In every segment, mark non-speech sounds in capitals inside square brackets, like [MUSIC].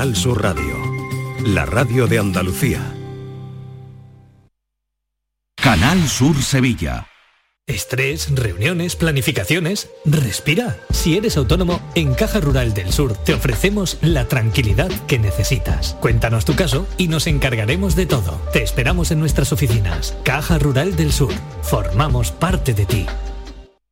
Al Sur Radio, la radio de Andalucía. Canal Sur Sevilla. Estrés, reuniones, planificaciones. Respira. Si eres autónomo, en Caja Rural del Sur te ofrecemos la tranquilidad que necesitas. Cuéntanos tu caso y nos encargaremos de todo. Te esperamos en nuestras oficinas. Caja Rural del Sur. Formamos parte de ti.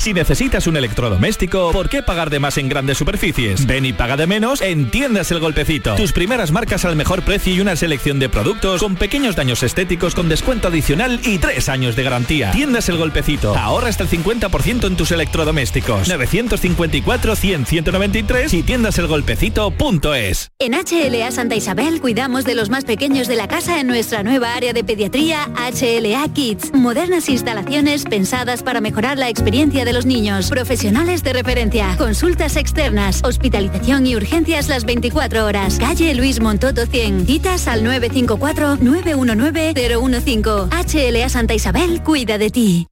Si necesitas un electrodoméstico, ¿por qué pagar de más en grandes superficies? Ven y paga de menos en Tiendas El Golpecito. Tus primeras marcas al mejor precio y una selección de productos con pequeños daños estéticos con descuento adicional y tres años de garantía. Tiendas El Golpecito. Ahorra hasta el 50% en tus electrodomésticos. 954-100-193 y tiendaselgolpecito.es. En HLA Santa Isabel cuidamos de los más pequeños de la casa en nuestra nueva área de pediatría HLA Kids. Modernas instalaciones pensadas para mejorar la experiencia de los niños. Profesionales de referencia. Consultas externas. Hospitalización y urgencias las 24 horas. Calle Luis Montoto 100. Citas al 954-919-015. HLA Santa Isabel cuida de ti.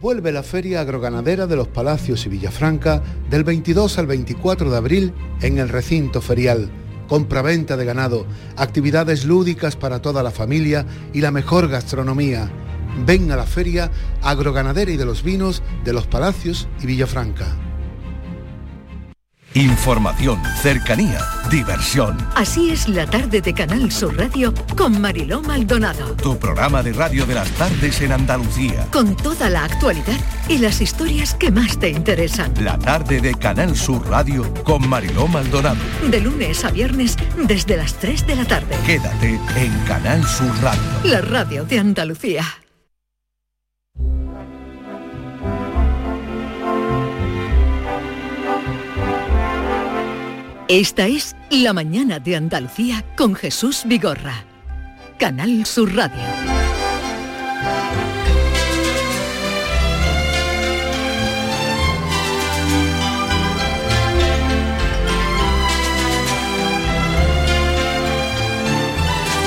Vuelve la Feria Agroganadera de los Palacios y Villafranca del 22 al 24 de abril en el recinto ferial. Compraventa de ganado, actividades lúdicas para toda la familia y la mejor gastronomía. Ven a la Feria Agroganadera y de los Vinos de los Palacios y Villafranca. Información, cercanía, diversión. Así es la tarde de Canal Sur Radio con Mariló Maldonado. Tu programa de radio de las tardes en Andalucía. Con toda la actualidad y las historias que más te interesan. La tarde de Canal Sur Radio con Mariló Maldonado. De lunes a viernes desde las 3 de la tarde. Quédate en Canal Sur Radio. La radio de Andalucía. Esta es La Mañana de Andalucía con Jesús Vigorra. Canal Sur Radio.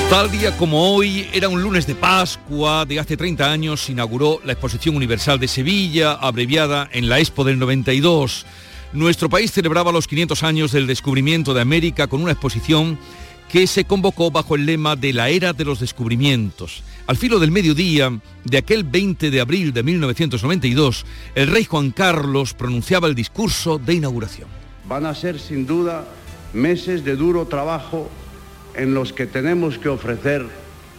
Tal día como hoy, era un lunes de Pascua de hace 30 años, se inauguró la Exposición Universal de Sevilla, abreviada en la Expo del 92. Nuestro país celebraba los 500 años del descubrimiento de América con una exposición que se convocó bajo el lema de la era de los descubrimientos. Al filo del mediodía de aquel 20 de abril de 1992, el rey Juan Carlos pronunciaba el discurso de inauguración. Van a ser sin duda meses de duro trabajo en los que tenemos que ofrecer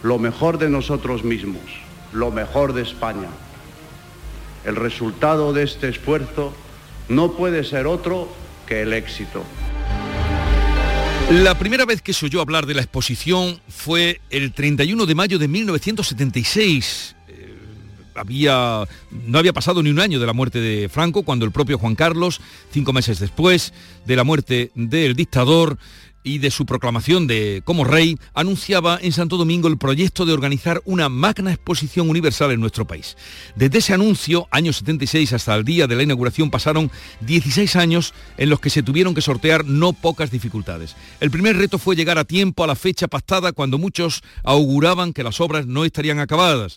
lo mejor de nosotros mismos, lo mejor de España. El resultado de este esfuerzo no puede ser otro que el éxito. La primera vez que se oyó hablar de la exposición fue el 31 de mayo de 1976. Eh, había, no había pasado ni un año de la muerte de Franco cuando el propio Juan Carlos, cinco meses después de la muerte del dictador, y de su proclamación de como rey, anunciaba en Santo Domingo el proyecto de organizar una magna exposición universal en nuestro país. Desde ese anuncio, año 76 hasta el día de la inauguración, pasaron 16 años en los que se tuvieron que sortear no pocas dificultades. El primer reto fue llegar a tiempo a la fecha pactada cuando muchos auguraban que las obras no estarían acabadas.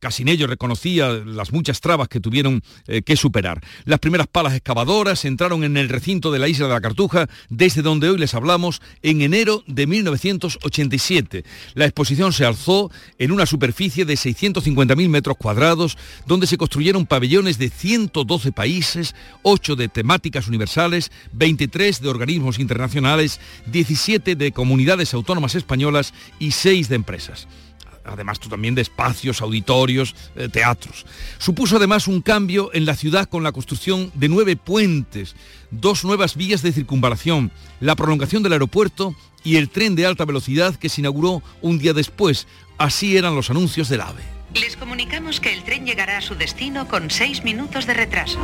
Casinello reconocía las muchas trabas que tuvieron eh, que superar. Las primeras palas excavadoras entraron en el recinto de la isla de la Cartuja, desde donde hoy les hablamos, en enero de 1987. La exposición se alzó en una superficie de 650.000 metros cuadrados, donde se construyeron pabellones de 112 países, 8 de temáticas universales, 23 de organismos internacionales, 17 de comunidades autónomas españolas y 6 de empresas además también de espacios, auditorios, eh, teatros. Supuso además un cambio en la ciudad con la construcción de nueve puentes, dos nuevas vías de circunvalación, la prolongación del aeropuerto y el tren de alta velocidad que se inauguró un día después. Así eran los anuncios del AVE. Les comunicamos que el tren llegará a su destino con seis minutos de retraso.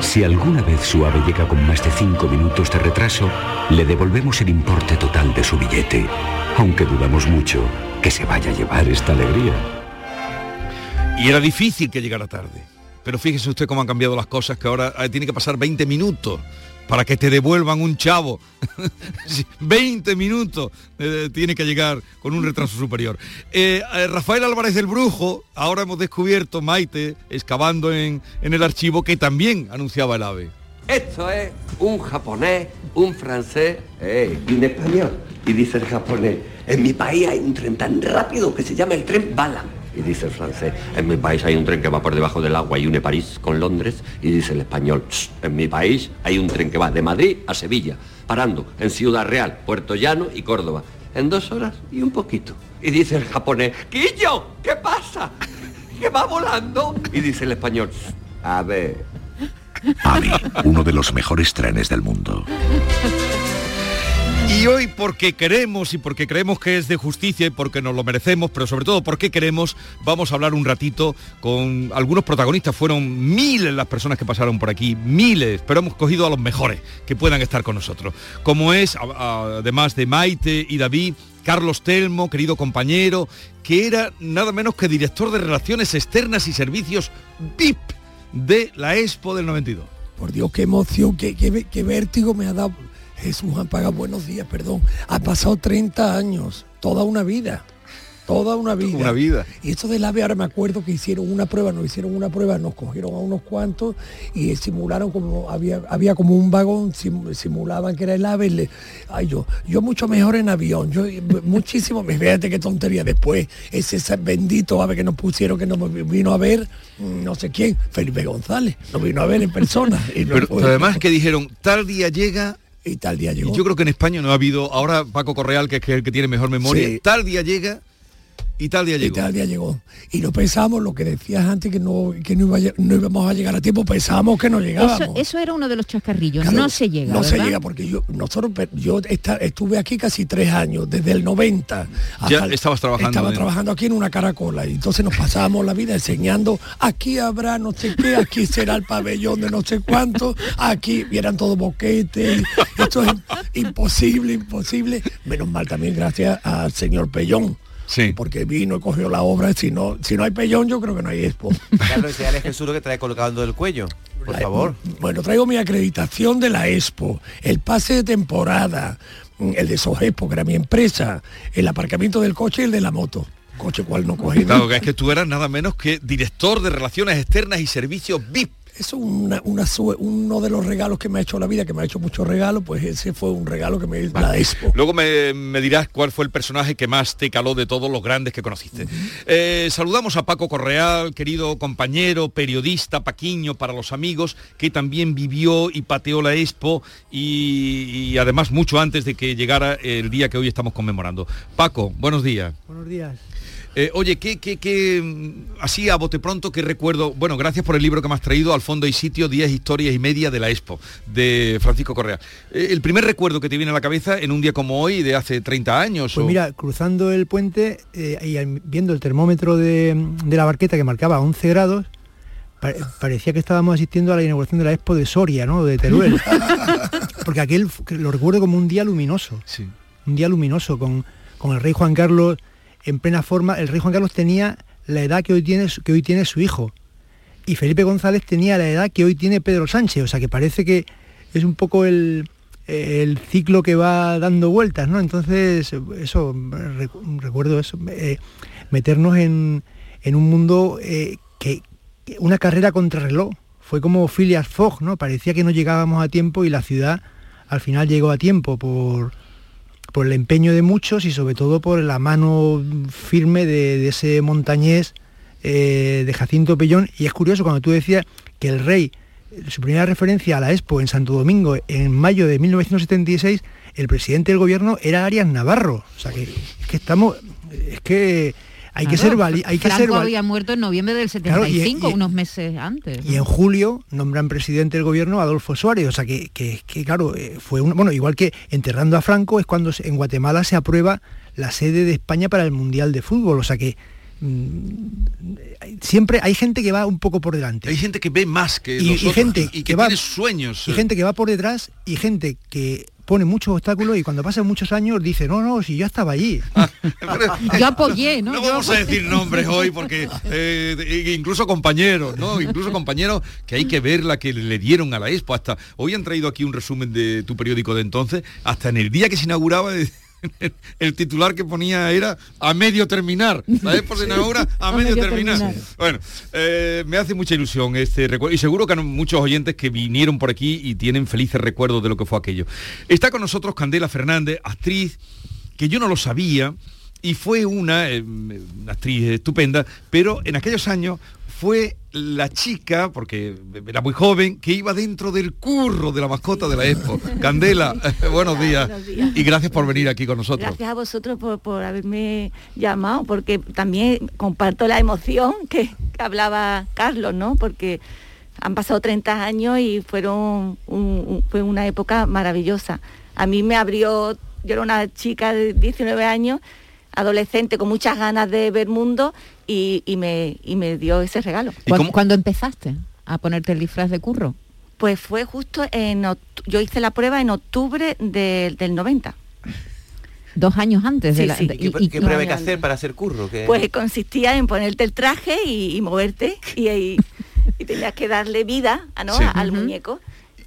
Si alguna vez su ave llega con más de cinco minutos de retraso, le devolvemos el importe total de su billete, aunque dudamos mucho que se vaya a llevar esta alegría. Y era difícil que llegara tarde. Pero fíjese usted cómo han cambiado las cosas, que ahora eh, tiene que pasar 20 minutos para que te devuelvan un chavo. [LAUGHS] 20 minutos eh, tiene que llegar con un retraso superior. Eh, eh, Rafael Álvarez del Brujo, ahora hemos descubierto, Maite, excavando en, en el archivo, que también anunciaba el AVE. Esto es un japonés, un francés eh, y un español. Y dice el japonés, en mi país hay un tren tan rápido que se llama el tren bala. Y dice el francés, en mi país hay un tren que va por debajo del agua y une París con Londres. Y dice el español, "Ch, en mi país hay un tren que va de Madrid a Sevilla, parando en Ciudad Real, Puerto Llano y Córdoba. En dos horas y un poquito. Y dice el japonés, Quillo, ¿qué pasa? ¿Que va volando? Y dice el español, a ver, AVE, uno de los mejores trenes del mundo. Y hoy porque queremos y porque creemos que es de justicia y porque nos lo merecemos, pero sobre todo porque queremos, vamos a hablar un ratito con algunos protagonistas. Fueron miles las personas que pasaron por aquí, miles, pero hemos cogido a los mejores que puedan estar con nosotros. Como es, además de Maite y David, Carlos Telmo, querido compañero, que era nada menos que director de Relaciones Externas y Servicios VIP de la Expo del 92. Por Dios, qué emoción, qué- qué vértigo me ha dado. Jesús Ampaga, buenos días, perdón. Ha pasado 30 años, toda una vida. Toda una vida. Una vida. Y esto del AVE, ahora me acuerdo que hicieron una prueba, nos hicieron una prueba, nos cogieron a unos cuantos y simularon como, había, había como un vagón, sim- simulaban que era el AVE. le- ay, yo, yo mucho mejor en avión, yo muchísimo, [LAUGHS] fíjate qué tontería. Después, ese, ese bendito AVE que nos pusieron, que nos vino a ver, no sé quién, Felipe González, nos vino a ver en persona. [LAUGHS] Y no pero además que dijeron, tal día llega... Y tal día Y llegó. yo creo que en España no ha habido, ahora Paco Correal, que es el que tiene mejor memoria, Sí. tal día llega y tal día Y llegó. tal día llegó. Y no pensábamos lo que decías antes, que no, que no, iba no íbamos a llegar a tiempo, pensábamos que no llegábamos. Eso, eso era uno de los chascarrillos. Claro, no se llega. No se llega porque yo nosotros yo esta- estuve aquí casi tres años, desde el 90. Ya estabas trabajando Estaba trabajando aquí en una caracola y entonces nos pasábamos la vida enseñando, aquí habrá no sé qué, aquí será el pabellón de no sé cuánto, aquí y eran todos boquetes. Esto es imposible, imposible. Menos mal también gracias al señor Pellón. Sí. Porque vino y cogió la obra. Si no, si no hay Pellón, yo creo que no hay expo. [LAUGHS] Carlos, enséñale a Jesús lo que trae colocando el cuello, por La- favor. Bueno, traigo mi acreditación de la Expo, el pase de temporada, mm, el de Sogespo, que era mi empresa, el aparcamiento del coche y el de la moto. Coche cual no cogí. Claro, que es que tú eras nada menos que director de Relaciones Externas y Servicios VIP. Eso es una, uno de los regalos que me ha hecho la vida, que me ha hecho muchos regalos, pues ese fue un regalo que me hizo la Expo. Luego me, me dirás cuál fue el personaje que más te caló de todos los grandes que conociste. Eh, saludamos a Paco Correal, querido compañero, periodista, paquiño para los amigos, que también vivió y pateó la Expo y, y además mucho antes de que llegara el día que hoy estamos conmemorando. Paco, buenos días. Buenos días. Eh, oye, ¿qué, qué, qué, mm, así a bote pronto, qué recuerdo? Bueno, gracias por el libro que me has traído, Al fondo y sitio, 10 historias y media de la Expo, de Francisco Correa. Eh, el primer recuerdo que te viene a la cabeza en un día como hoy, de hace 30 años. Pues o- mira, cruzando el puente eh, y viendo el termómetro de, de la barqueta que marcaba 11 grados, pa- parecía que estábamos asistiendo a la inauguración de la Expo de Soria, ¿no? De Teruel. [LAUGHS] Porque aquel lo recuerdo como un día luminoso. Un día luminoso con, con el rey Juan Carlos en plena forma. El rey Juan Carlos tenía la edad que hoy tiene, que hoy tiene su hijo. Y Felipe González tenía la edad que hoy tiene Pedro Sánchez. O sea que parece que es un poco el, el ciclo que va dando vueltas, ¿no? Entonces, eso, recu- recuerdo eso, eh, meternos en, en un mundo eh, que, una carrera contra reloj. Fue como Phileas Fogg, ¿no? Parecía que no llegábamos a tiempo y la ciudad al final llegó a tiempo por, por el empeño de muchos y sobre todo por la mano firme de, ese montañés eh, de Jacinto Pellón. Y es curioso cuando tú decías que el rey, su primera referencia a la Expo en Santo Domingo en mayo de 1976, el presidente del gobierno era Arias Navarro. O sea que es que estamos, es que hay que ser vali- hay que Franco ser había muerto en noviembre del Claro, y- 75, y- unos meses antes. y en julio nombran presidente del gobierno a Adolfo Suárez, o sea que, que, que, claro, eh, fue un, bueno, igual que enterrando a Franco es cuando en Guatemala se aprueba la sede de España para el Mundial de Fútbol, o sea que mm, siempre hay gente que va un poco por delante. Hay gente que ve más que y, y gente y que que va tiene sueños. y eh. gente que va por detrás y gente que pone muchos obstáculos y cuando pasan muchos años dice, no, no, si yo estaba allí. [LAUGHS] Yo apoyé, ¿no? No Yo vamos a decir nombres hoy porque eh, incluso compañeros, ¿no? Incluso compañeros que hay que ver la que le dieron a la Expo. Hasta hoy han traído aquí un resumen de tu periódico de entonces. Hasta en el día que se inauguraba [LAUGHS] el titular que ponía era a medio terminar. Se inaugura a, A medio, medio terminar. terminar. Bueno, eh, me hace mucha ilusión este recuerdo y seguro que hay muchos oyentes que vinieron por aquí y tienen felices recuerdos de lo que fue aquello. Está con nosotros Candela Fernández, actriz, que yo no lo sabía y fue una, eh, una actriz estupenda, pero en aquellos años fue la chica, porque era muy joven, que iba dentro del curro de la mascota de la Expo. Candela, [LAUGHS] buenos días. buenos días. Y gracias por venir aquí con nosotros. Gracias a vosotros por, por haberme llamado, porque también comparto la emoción que, que hablaba Carlos, ¿no? Porque han pasado 30 años y fueron un- un- fue una época maravillosa. A mí me abrió, yo era una chica de 19 años, adolescente con muchas ganas de ver mundo y, y me, y me dio ese regalo. ¿Cuándo, cuándo empezaste a ponerte el disfraz de curro? Pues fue justo en, yo hice la prueba en octubre del- del 90. Dos años antes de Sí, la... sí. de- ¿Qué, y- y- qué prueba hay que hacer para hacer curro? ¿Qué- Pues consistía en ponerte el traje y, y moverte y, y- y tenías que darle vida ah, ¿no? Sí. al muñeco.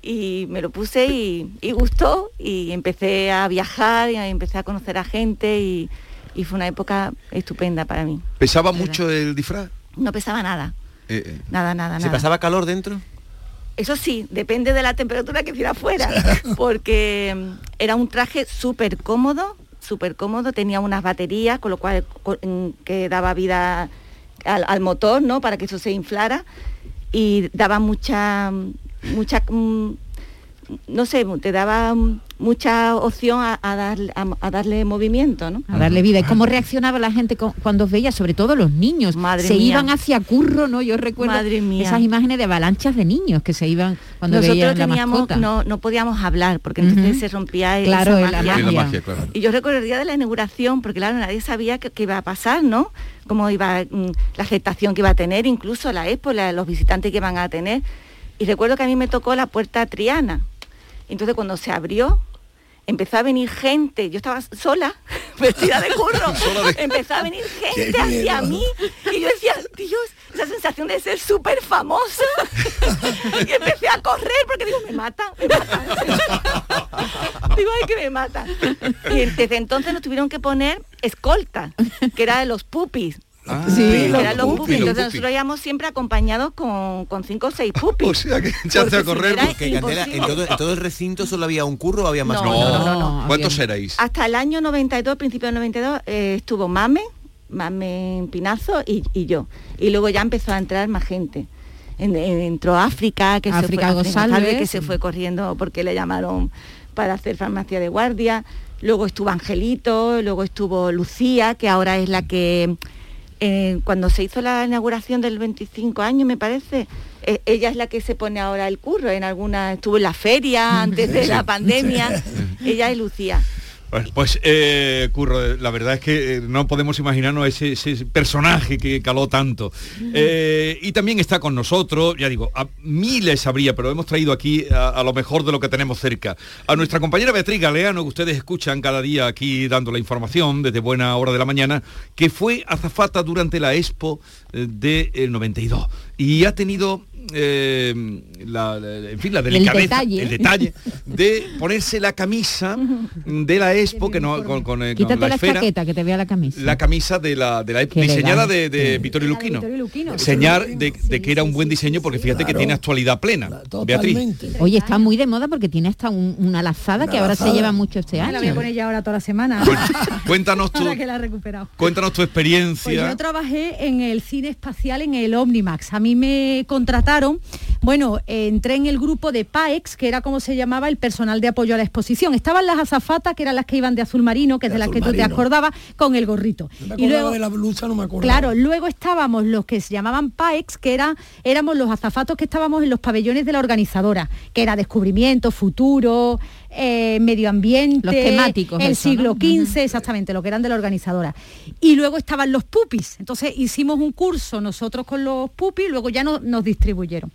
Y me lo puse y, y gustó y empecé a viajar y empecé a conocer a gente y, y fue una época estupenda para mí. ¿Pesaba mucho el disfraz? No pesaba nada, Eh, eh. nada, nada, ¿Se nada. pasaba calor dentro? Eso sí, depende de la temperatura que hiciera afuera, [LAUGHS] porque mm, era un traje súper cómodo, súper cómodo, tenía unas baterías, con lo cual mm, que daba vida al, al motor, ¿no? Para que eso se inflara y daba mucha, mucha, mm, no sé, te daba mm, mucha opción a, a darle, a, a darle movimiento, ¿no? a darle vida. ¿Y cómo reaccionaba la gente cuando os veía, sobre todo los niños? Madre se mía. iban hacia curro, ¿no? Yo recuerdo Madre mía. esas imágenes de avalanchas de niños que se iban cuando Nosotros veían la teníamos, mascota. no, no podíamos hablar porque entonces se rompía Claro, la magia. magia. La magia, claro. Y yo recuerdo el día de la inauguración, porque claro, nadie sabía qué qué iba a pasar, ¿no? Cómo iba mm, la aceptación que iba a tener, incluso la expo, la- los visitantes que iban a tener. Y recuerdo que a mí me tocó la puerta Triana. Entonces cuando se abrió, empezó a venir gente, yo estaba sola, [LAUGHS] vestida de curro, [LAUGHS] empezó a venir gente hacia mí y yo decía, Dios, esa sensación de ser súper famosa. [LAUGHS] y empecé a correr porque digo, me matan, me matan. digo, ay, que me matan. Y desde entonces nos tuvieron que poner escolta, que era de los pupis. Ah, Sí, los que eran los pupis, Entonces nosotros íbamos siempre acompañados con, con cinco o seis [LAUGHS] pupis. O sea que echaste a Porque si correr. no era Porque, Candela, en todo, en todo el recinto solo había un curro o había más No, curros? no, no, no. ¿Cuántos erais? Hasta el año 92, principio del 92, eh, estuvo Mame, Mame Pinazo y, y yo. Y luego ya empezó a entrar más gente. En- en- entró África, que África se fue, González. que se fue corriendo porque le llamaron para hacer farmacia de guardia. Luego estuvo Angelito, luego estuvo Lucía, que ahora es la que eh, cuando se hizo la inauguración del 25 años, me parece, eh, ella es la que se pone ahora el curro. En alguna, estuvo en la feria [LAUGHS] antes de la pandemia, ella es Lucía. Bueno, pues eh, Curro, la verdad es que eh, no podemos imaginarnos ese, ese personaje que caló tanto. Eh, y también está con nosotros, ya digo, a miles habría, pero hemos traído aquí a, a lo mejor de lo que tenemos cerca. A nuestra compañera Beatriz Galeano, que ustedes escuchan cada día aquí dando la información desde buena hora de la mañana, que fue azafata durante la Expo eh, del 92. Y ha tenido... eh, la, en fin, la delicadeza, detalle. el detalle de ponerse la camisa [LAUGHS] de la Expo que no con, con, eh, con Quítate la la, esfera chaqueta que te vea la camisa. la camisa de la, de diseñada de, de Vittorio Luquino. Vittorio Luquino. Señal de, de que era un buen diseño porque fíjate que tiene actualidad plena. Beatriz. Oye, está muy de moda porque tiene hasta un- una lazada que ahora se lleva mucho este Me la voy a año. poner ya ahora toda la semana. Cuéntanos [LAUGHS] tu, Ahora que la he recuperado. cuéntanos tu Pues experiencia. yo trabajé en el cine espacial en el Omnimax. A mí me contrataron, bueno, eh, entré en el grupo de PAEX, que era como se llamaba el personal de apoyo a la exposición. Estaban las azafatas, que eran las que iban de azul marino, que es de, las que tú te acordabas, con el gorrito. Me Y luego, de la blusa, no me acuerdo. Claro, luego estábamos los que se llamaban PAEX, que era, éramos los azafatos que estábamos en los pabellones de la organizadora, que era descubrimiento, futuro, eh, medio ambiente, Los temáticos, el eso, siglo ¿no? XV, exactamente, lo que eran de la organizadora. Y luego estaban los pupis, entonces hicimos un curso nosotros con los pupis, luego ya no- nos distribuyeron.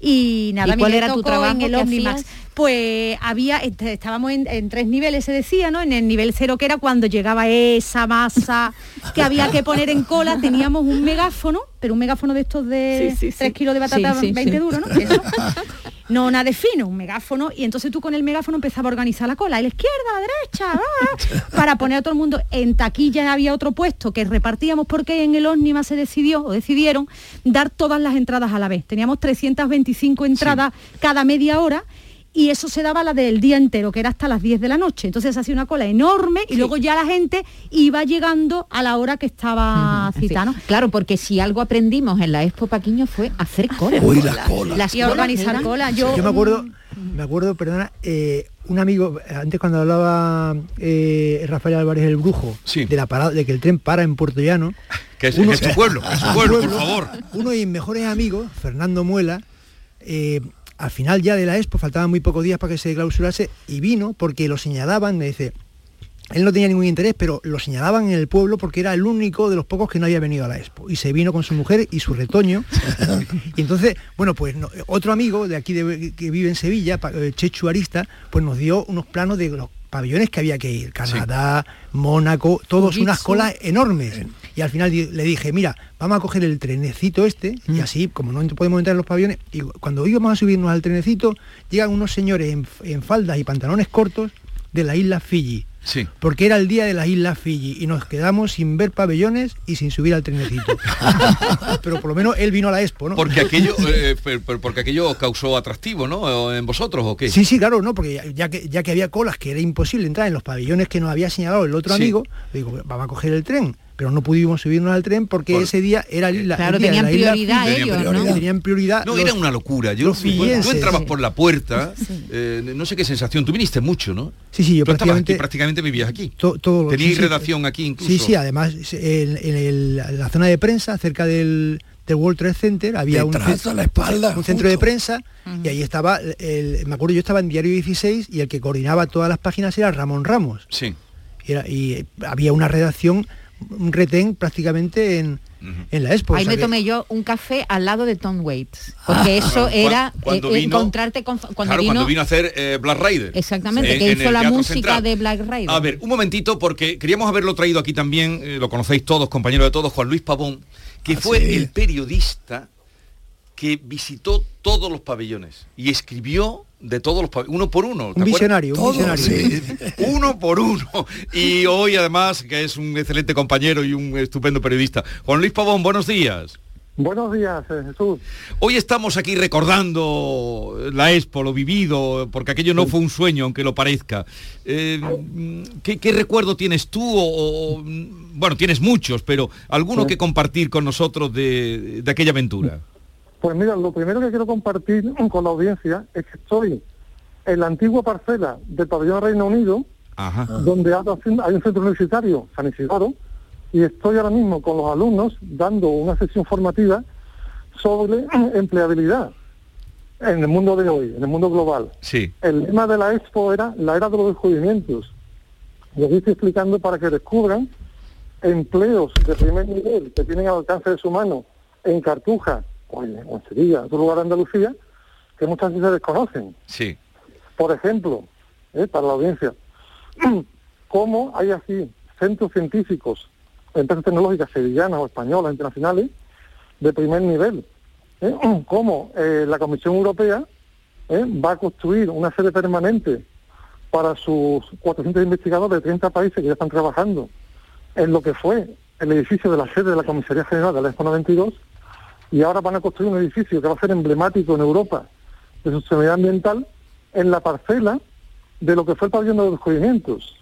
Y nada, ¿Y cuál me era tu trabajo? en el ¿Qué Omnimax. Pues había, est- estábamos en, en tres niveles, se decía, ¿no? En el nivel cero, que era cuando llegaba esa masa [LAUGHS] que había que poner en cola, teníamos un megáfono, pero un megáfono de estos de Sí, sí, sí. 3 kilos de batata Sí, sí, 20 sí. duro, ¿no? [LAUGHS] Eso. No nada de fino, un megáfono, y entonces tú con el megáfono empezabas a organizar la cola, a la izquierda, a la derecha, ah, para poner a todo el mundo. En taquilla había otro puesto que repartíamos porque en el Ómnima se decidió, o decidieron, dar todas las entradas a la vez. Teníamos 325 entradas cada media hora. Y eso se daba la del día entero, que era hasta las 10 de la noche. Entonces hacía una cola enorme y luego ya la gente iba llegando a la hora que estaba citada, ¿no? Claro, porque si algo aprendimos en la Expo Paquiño fue hacer cola. Uy, las colas. Las Y colas organizar eran- cola. Yo, Yo me acuerdo, me acuerdo, perdona, eh, un amigo, antes cuando hablaba eh, Rafael Álvarez el Brujo, Sí. de la parada, de que el tren para en Puerto Llano, [LAUGHS] Que es, Uno- que es tu pueblo, es tu pueblo, por favor. uno de mis mejores amigos, Fernando Muela, eh, al final ya de la expo, faltaban muy pocos días para que se clausurase, y vino porque lo señalaban, me dice, él no tenía ningún interés, pero lo señalaban en el pueblo porque era el único de los pocos que no había venido a la expo. Y se vino con su mujer y su retoño. [LAUGHS] y entonces, bueno, pues no- otro amigo de aquí de- que vive en Sevilla, eh, Chechu Arista, pues nos dio unos planos de los pabellones que había que ir. Canadá, Mónaco, todos unas colas enormes. Y al final le dije, mira, vamos a coger el trenecito este, y así, como no podemos entrar en los pabellones, y cuando íbamos a subirnos al trenecito, llegan unos señores en, en faldas y pantalones cortos de la isla Fiji Sí. porque era el día de las Islas Fiji y nos quedamos sin ver pabellones y sin subir al trenecito. [LAUGHS] Pero por lo menos él vino a la expo, ¿no? Porque aquello, eh, per- porque aquello causó atractivo, ¿no? ¿En vosotros o qué? Sí, sí, claro, no, porque ya, que, ya que había colas que era imposible entrar en los pabellones que nos había señalado el otro Sí. amigo, digo, vamos a coger el tren. Pero no pudimos subirnos al tren porque Por- ese día era el, la, Claro, el día tenían la isla prioridad Fiji. ellos, Tenían ¿no? prioridad. Tenían prioridad. No, los- era una locura. Yo, fillenses. tú entrabas Sí. por la puerta, eh, no sé qué sensación. Tú viniste mucho, ¿no? Sí, sí, yo Tú aquí, prácticamente... prácticamente vivías aquí. to- todo sí, sí. redacción aquí incluso. Sí, sí, además en, en el- en la zona de prensa, cerca del, del World Trade Center, había un, Detrás, ce- a la espalda, un centro de prensa y ahí estaba, el, me acuerdo yo estaba en Diario 16 y el que coordinaba todas las páginas era Ramón Ramos. Sí. Era- y había una redacción, un retén prácticamente en, en la expo. Ahí o sea me que- tomé yo un café al lado de Tom Waits, porque eso Ah, era cuando eh, vino- encontrarte con cuando claro, vino, cuando vino a hacer eh, Black Rider. exactamente En- que en hizo la música Central. de Black Rider. A ver, un momentito, porque queríamos haberlo traído aquí también, eh, lo conocéis todos, compañero de todos, Juan Luis Pavón, que Ah, fue sí. el periodista que visitó todos los pabellones y escribió de todos los uno por uno. ¿te un visionario, un visionario. sí. [LAUGHS] uno por uno. Y hoy además, que es un excelente compañero y un estupendo periodista. Juan Luis Pavón, buenos días. Buenos días, eh, Jesús. Hoy estamos aquí recordando la Expo, lo vivido, porque aquello no fue un sueño, aunque lo parezca. Eh, ¿qué, qué recuerdo tienes tú? O, o, bueno, tienes muchos, pero alguno Sí. que compartir con nosotros de, de aquella aventura. Pues mira, lo primero que quiero compartir con la audiencia es que estoy en la antigua parcela del pabellón Reino Unido, Ajá. donde hay un centro universitario, San Isidoro, y estoy ahora mismo con los alumnos dando una sesión formativa sobre empleabilidad en el mundo de hoy, en el mundo global. Sí. El lema de la expo era la era de los descubrimientos. Yo estoy explicando para que descubran empleos de primer nivel que tienen al alcance de su mano en Cartuja o en, o en Sevilla, en otro lugar de Andalucía, que muchas veces se desconocen. Sí. Por ejemplo, eh, para la audiencia, [CLEARS THROAT] cómo hay así centros científicos, empresas tecnológicas sevillanas o españolas, internacionales, de primer nivel. ¿eh? [CLEARS THROAT] Cómo eh, la Comisión Europea ¿eh? va a construir una sede permanente para sus 400 investigadores de 30 países que ya están trabajando en lo que fue el edificio de la sede de la Comisaría General de la Expo 92 y ahora van a construir un edificio que va a ser emblemático en Europa de sostenibilidad ambiental en la parcela de lo que fue el pabellón de los descubrimientos,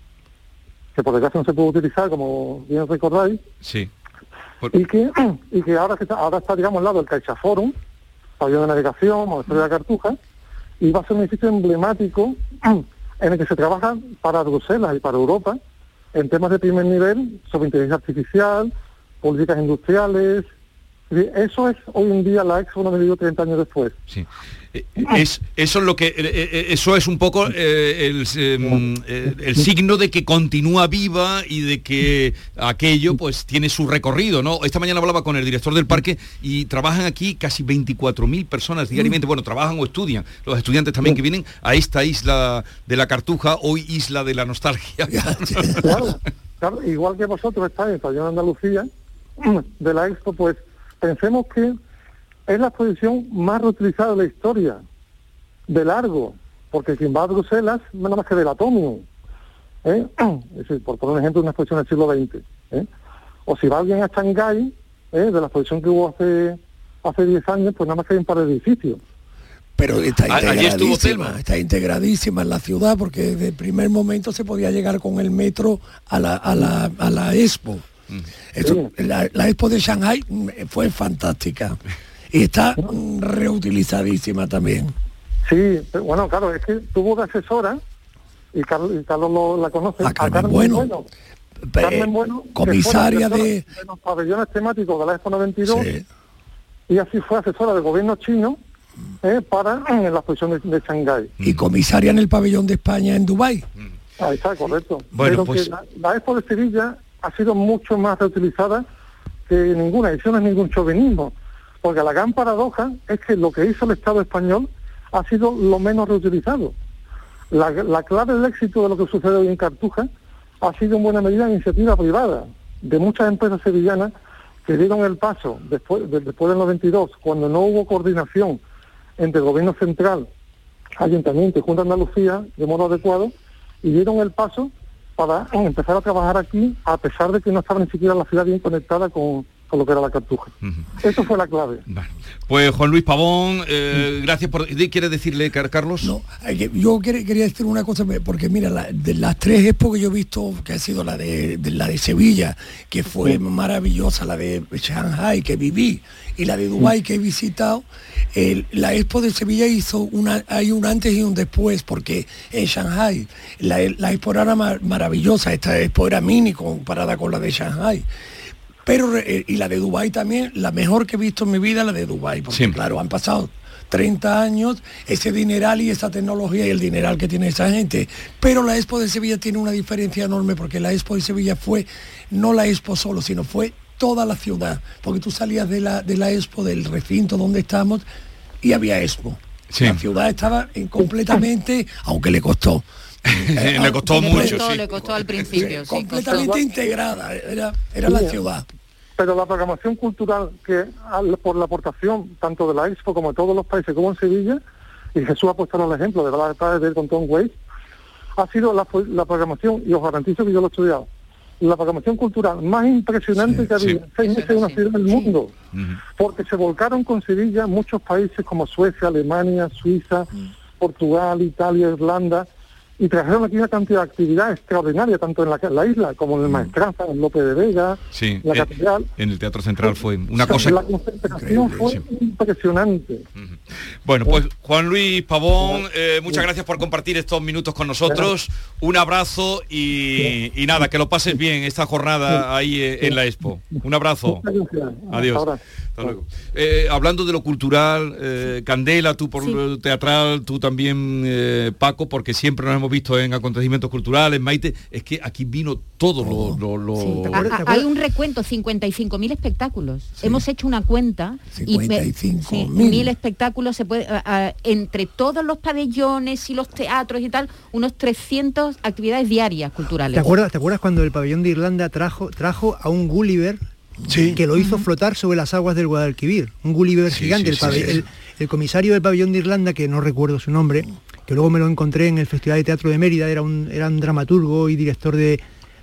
que por desgracia no se puede utilizar, como bien recordáis, Sí. y que, [CLEARS THROAT] y que ahora, está, ahora está, digamos, al lado del CaixaForum, pabellón de navegación, monasterio de la Cartuja, y va a ser un edificio emblemático [CLEARS THROAT] en el que se trabaja para Bruselas y para Europa en temas de primer nivel sobre inteligencia artificial, políticas industriales, Eso es hoy en día la Expo 30 años después. Sí. Eh, Es, eso es lo que eh, eh, eso es un poco eh, el, em, eh, el signo de que continúa viva y de que aquello pues tiene su recorrido no esta mañana hablaba con el director del parque y trabajan aquí casi 24.000 personas diariamente. Bueno trabajan o estudian. Los estudiantes también que vienen a esta isla de la Cartuja hoy isla de la nostalgia. [LAUGHS] Claro, claro, igual que vosotros estáis en Andalucía, de la Expo, pues pensemos que es la exposición más reutilizada de la historia, de largo, porque quien va a Bruselas nada más que del Atomium, ¿eh? [CLEARS THROAT] es decir, por poner un ejemplo, una exposición del siglo XX. ¿eh? O si va alguien a Shanghái, ¿eh? de la exposición que hubo hace hace 10 años, pues nada más que hay un par de edificios. Pero está integradísima, está integradísima en la ciudad porque desde el primer momento se podía llegar con el metro a la, a la, a la Expo. Esto- la, la Expo de Shanghai mm, fue fantástica y está reutilizadísima también. Sí, pero bueno, claro, es que tuvo de asesora, y Carlos, y Carlos lo- la conoce, A Carmen Bueno. Carmen Bueno, que fue comisaria la asesora de- los pabellones temáticos de la Expo 92, y así fue asesora del gobierno chino eh, para eh, la exposición de, de Shanghái. Y comisaria en el pabellón de España en Dubái. Ahí está, correcto. Bueno, Pero pues- que la, la Expo de Sevilla ha sido mucho más reutilizada que ninguna, y eso es ningún chauvinismo, porque la gran paradoja es que lo que hizo el Estado español ha sido lo menos reutilizado. La, la clave del éxito de lo que sucede hoy en Cartuja ha sido en buena medida iniciativa privada de muchas empresas sevillanas que dieron el paso después, de- después del 92, cuando no hubo coordinación entre el gobierno central, ayuntamiento y Junta de Andalucía de modo adecuado, y dieron el paso para empezar a trabajar aquí, a pesar de que no estaba ni siquiera la ciudad bien conectada con, con lo que era la Cartuja. Eso fue la clave. pues Juan Luis Pavón eh, gracias por ¿quieres decirle Car- Carlos no Yo quer- quería decir una cosa, porque mira, la- de las tres expos que yo he visto, que ha sido la de, de la de Sevilla, que fue Sí. maravillosa, la de Shanghai, que viví, y la de Dubái, que he visitado, el- la expo de Sevilla hizo una, hay un antes y un después, porque en Shanghai la, la expo era mar- maravillosa, esta expo era mini comparada con la de Shanghai. Pero, eh, y la de Dubái también, la mejor que he visto en mi vida, la de Dubái, porque claro, han pasado 30 años, ese dineral y esa tecnología y el dineral que tiene esa gente. Pero la Expo de Sevilla tiene una diferencia enorme porque la Expo de Sevilla fue no la Expo solo, sino fue toda la ciudad. Porque tú salías de la, de la Expo, del recinto donde estamos, y había Expo. La ciudad estaba en completamente, aunque le costó, [LAUGHS] le costó Le mucho costó, sí. le costó al principio, sí, completamente costó. integrada, era, era la ciudad. Pero la programación cultural que por la aportación tanto de la Expo como de todos los países como en Sevilla, y Jesús ha puesto el ejemplo de la tarde de con Tom Waits, ha sido la, la programación, y os garantizo que yo lo he estudiado, la programación cultural más impresionante que ha habido en seis meses en una ciudad del mundo, porque se volcaron con Sevilla muchos países como Suecia, Alemania, Suiza, Portugal, Italia, Irlanda, y trajeron aquí una cantidad de actividad extraordinaria, tanto en la, la isla como en el Maestranza, en Lope de Vega, Sí, la catedral. en el Teatro Central fue una cosa La concentración fue impresionante. Bueno, pues Juan Luis Pavón, eh, muchas gracias por compartir estos minutos con nosotros. Un abrazo y, y nada, que lo pases bien esta jornada ahí eh, en la Expo. Un abrazo. Adiós. Hasta luego. Eh, hablando de lo cultural, eh, Candela, tú por lo teatral, tú también, eh, Paco, porque siempre nos hemos visto en acontecimientos culturales, Maite, es que aquí vino todo lo... lo- lo- A- a- hay un recuento, 55.000 espectáculos. Hemos hecho una cuenta y ve- 55.000. sí, mil espectáculos se puede a- entre todos los pabellones y los teatros y tal, unos 300 actividades diarias culturales. ¿Te acuerdas, ¿Te acuerdas cuando el pabellón de Irlanda trajo, trajo a un Gulliver que lo hizo flotar sobre las aguas del Guadalquivir? Un Gulliver Sí, gigante. sí, el, sí, pabe- sí. el- el comisario del pabellón de Irlanda, que no recuerdo su nombre, que luego me lo encontré en el Festival de Teatro de Mérida, era un, era un dramaturgo y director de,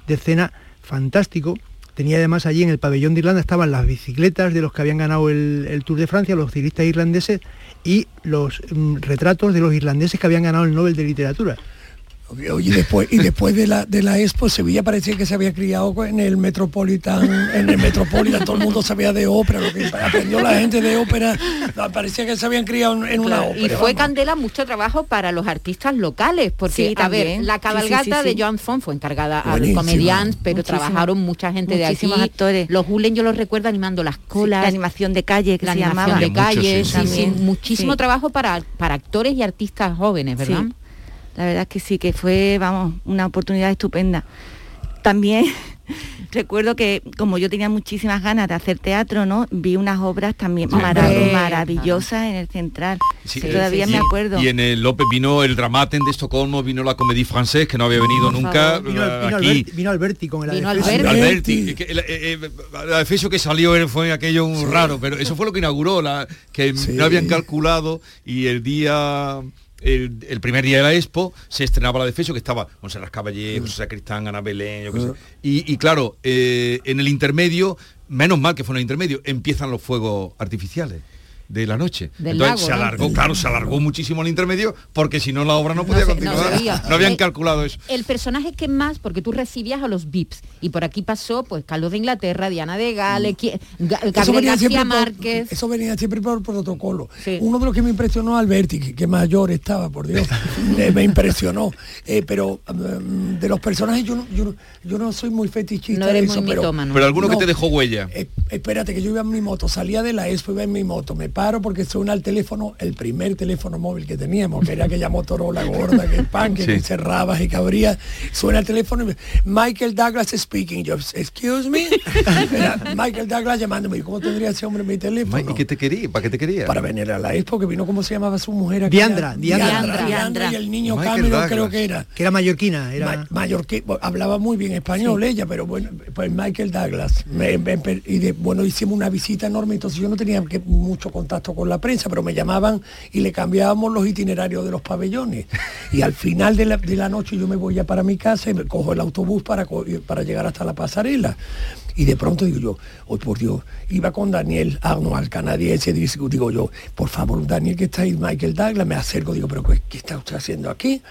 de escena fantástico. Tenía además allí en el pabellón de Irlanda estaban las bicicletas de los que habían ganado el, el Tour de Francia, los ciclistas irlandeses, y los mm, retratos de los irlandeses que habían ganado el Nobel de Literatura. Y después, y después de la de la Expo, Sevilla parecía que se había criado en el Metropolitan, en el Metropolitan, todo el mundo sabía de ópera, lo que aprendió la gente de ópera, parecía que se habían criado en, en una Claro, ópera. y fue vamos. Candela mucho trabajo para los artistas locales, porque Sí, a ver, también. la Sí, sí, cabalgata sí, sí. de Joan Font fue encargada a los comediantes, pero Muchísimo. trabajaron mucha gente de aquí. Actores. Los Hulen yo los recuerdo animando las colas. la animación de calle que la se animación llamaba. de calle, Mucho, muchísimo Sí. trabajo para, para actores y artistas jóvenes, ¿verdad? La verdad es que sí, que fue, vamos, una oportunidad estupenda. También [LAUGHS] recuerdo que como yo tenía muchísimas ganas de hacer teatro, ¿no? Vi unas obras también Sí, marav- claro. maravillosas en el Central. Sí, que todavía sí, me acuerdo. Y en el López vino el Dramaten de Estocolmo, vino la Comédie Française, que no había venido Por nunca favor. Vino, vino aquí. Alberti, vino Alberti con el Vino. Alberti. Que el- eh, eh, el Adefesio que salió fue aquello un raro, pero eso fue lo que inauguró, la, que no habían calculado y el día... El, el primer día de la Expo se estrenaba la Defesio que estaba Monserrat Caballé, José Sacristán, Ana Belén, yo qué sé. Y, y claro, eh, en el intermedio, menos mal que fue en el intermedio, empiezan los fuegos artificiales de la noche. Del Entonces lago, se ¿no? alargó, claro, se alargó muchísimo el intermedio porque si no la obra no podía no continuar. se [LAUGHS] no habían Eh, calculado eso. El personaje que más, porque tú recibías a los VIPs, y por aquí pasó pues Carlos de Inglaterra, Diana de Gales, Eso Gabriel García por, Márquez. eso venía siempre por protocolo. Uno de los que me impresionó Alberti, que, que mayor estaba, por Dios, [LAUGHS] eh, me impresionó. Eh, pero mm, de los personajes yo no, yo, no- yo no soy muy fetichista No eres de muy eso, pero, mitómano. Pero alguno que No, te dejó huella. eh, espérate, que yo iba en mi moto, salía de la expo, iba en mi moto, me paro porque suena el teléfono, el primer teléfono móvil que teníamos, que era aquella Motorola gorda, que el pan, que Sí. cerrabas y que abría, suena el teléfono y me- Michael Douglas speaking, yo, excuse me, Era Michael Douglas llamándome, ¿y cómo tendría ese hombre mi teléfono? ¿Y qué te quería? ¿Para qué te quería? Para venir a la expo, que vino, ¿cómo se llamaba su mujer? aquí? Diandra, Diandra. Diandra, Diandra, y el niño Michael Cameron Douglas. creo que era. Que era mallorquina, era... Ma- mallorquí- hablaba muy bien español ella, pero bueno, pues Michael Douglas. Me- me- me- y de- bueno, hicimos una visita enorme, entonces yo no tenía que- mucho contacto con la prensa, pero me llamaban y le cambiábamos los itinerarios de los pabellones. Y al final de la, de la noche yo me voy ya para mi casa y me cojo el autobús para, para llegar hasta la pasarela. Y de pronto digo yo, oh por Dios, iba con Daniel Arnold, canadiense, y digo digo yo, por favor, Daniel, que está ahí, Michael Douglas, me acerco, digo, pero ¿qué, qué está usted haciendo aquí?